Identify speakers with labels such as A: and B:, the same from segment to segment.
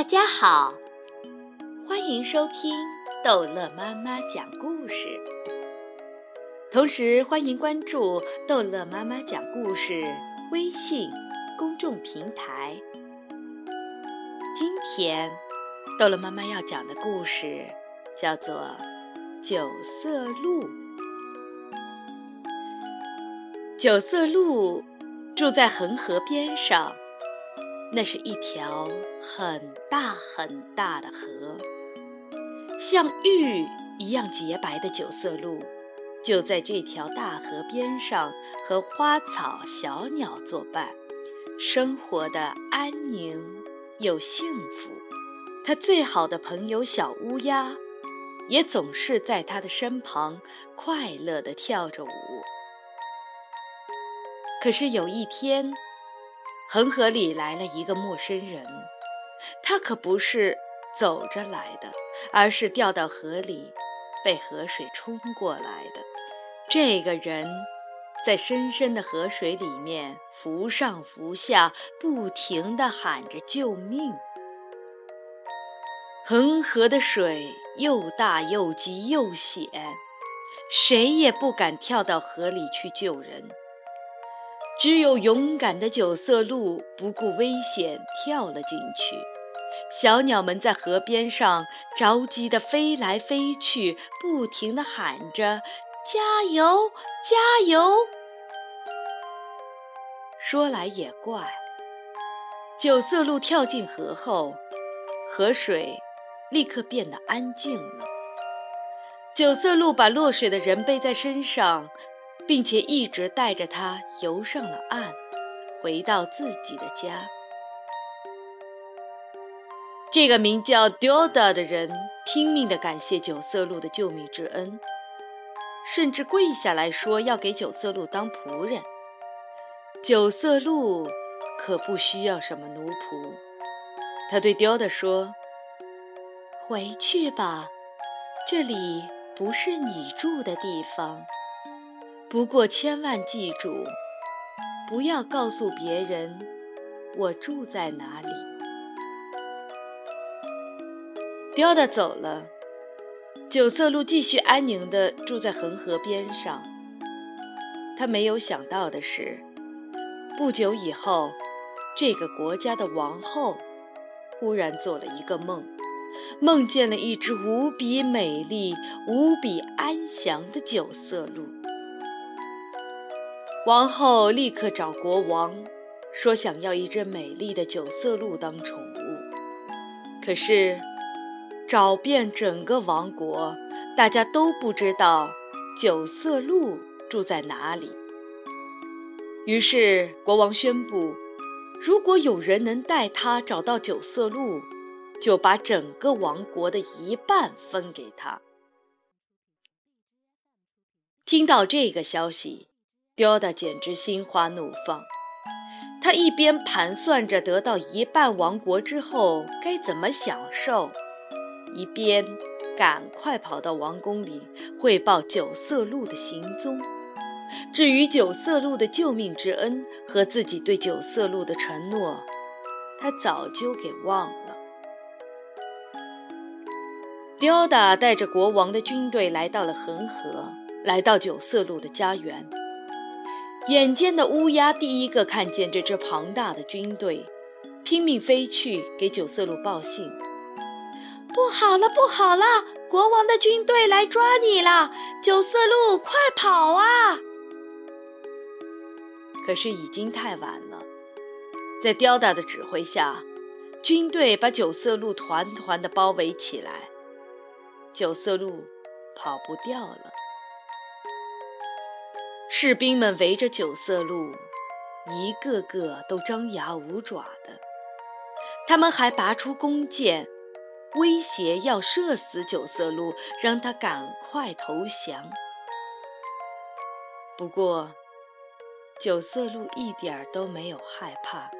A: 大家好，欢迎收听逗乐妈妈讲故事，同时欢迎关注逗乐妈妈讲故事微信公众平台。今天逗乐妈妈要讲的故事叫做《九色鹿》。九色鹿住在恒河边上。那是一条很大很大的河，像玉一样洁白的九色鹿，就在这条大河边上和花草、小鸟作伴，生活的安宁又幸福。它最好的朋友小乌鸦，也总是在它的身旁快乐地跳着舞。可是有一天，恒河里来了一个陌生人，他可不是走着来的，而是掉到河里，被河水冲过来的。这个人在深深的河水里面浮上浮下，不停地喊着救命。恒河的水又大又急又险，谁也不敢跳到河里去救人。只有勇敢的九色鹿不顾危险跳了进去，小鸟们在河边上着急地飞来飞去，不停地喊着“加油，加油”。说来也怪，九色鹿跳进河后，河水立刻变得安静了。九色鹿把落水的人背在身上。并且一直带着他游上了岸，回到自己的家。这个名叫 Doda 的人拼命地感谢九色鹿的救命之恩，甚至跪下来说要给九色鹿当仆人。九色鹿可不需要什么奴仆，他对 Doda 说：“回去吧，这里不是你住的地方。”不过，千万记住，不要告诉别人我住在哪里。雕的走了，九色鹿继续安宁地住在恒河边上。他没有想到的是，不久以后，这个国家的王后忽然做了一个梦，梦见了一只无比美丽、无比安详的九色鹿。王后立刻找国王，说想要一只美丽的九色鹿当宠物。可是找遍整个王国，大家都不知道九色鹿住在哪里。于是国王宣布，如果有人能带他找到九色鹿，就把整个王国的一半分给他。听到这个消息。雕的简直心花怒放，他一边盘算着得到一半王国之后该怎么享受，一边赶快跑到王宫里汇报九色鹿的行踪。至于九色鹿的救命之恩和自己对九色鹿的承诺，他早就给忘了。雕的带着国王的军队来到了恒河，来到九色鹿的家园。眼尖的乌鸦第一个看见这支庞大的军队，拼命飞去给九色鹿报信。不好了，不好了！国王的军队来抓你了！九色鹿，快跑啊！可是已经太晚了，在雕大的指挥下，军队把九色鹿团团的包围起来，九色鹿跑不掉了。士兵们围着九色鹿，一个个都张牙舞爪的。他们还拔出弓箭，威胁要射死九色鹿，让他赶快投降。不过，九色鹿一点儿都没有害怕，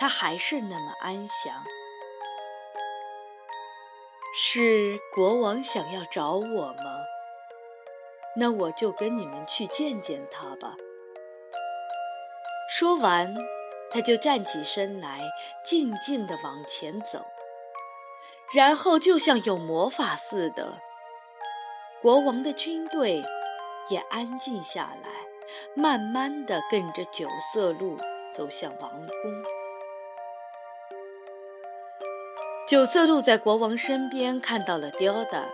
A: 他还是那么安详。是国王想要找我吗？那我就跟你们去见见他吧。说完，他就站起身来，静静地往前走，然后就像有魔法似的，国王的军队也安静下来，慢慢地跟着九色鹿走向王宫。九色鹿在国王身边看到了雕的，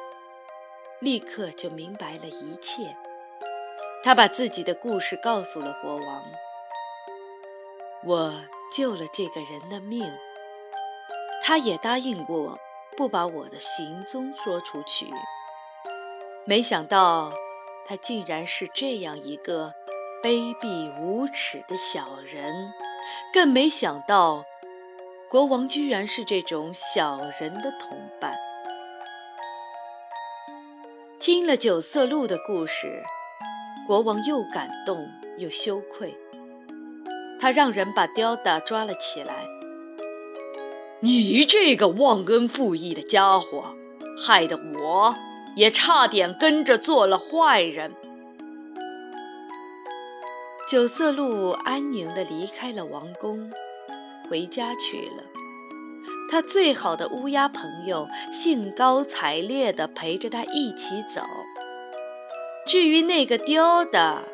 A: 立刻就明白了一切。他把自己的故事告诉了国王。我救了这个人的命，他也答应过不把我的行踪说出去。没想到，他竟然是这样一个卑鄙无耻的小人，更没想到，国王居然是这种小人的同伴。听了九色鹿的故事，国王又感动又羞愧。他让人把雕达抓了起来。你这个忘恩负义的家伙，害得我也差点跟着做了坏人。九色鹿安宁地离开了王宫，回家去了。他最好的乌鸦朋友兴高采烈地陪着他一起走。至于那个雕的，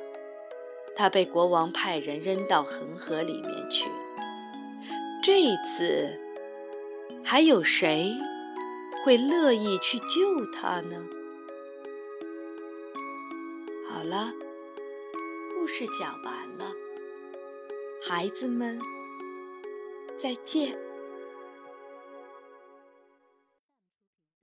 A: 他被国王派人扔到恒河里面去。这次，还有谁会乐意去救他呢？好了，故事讲完了，孩子们，再见。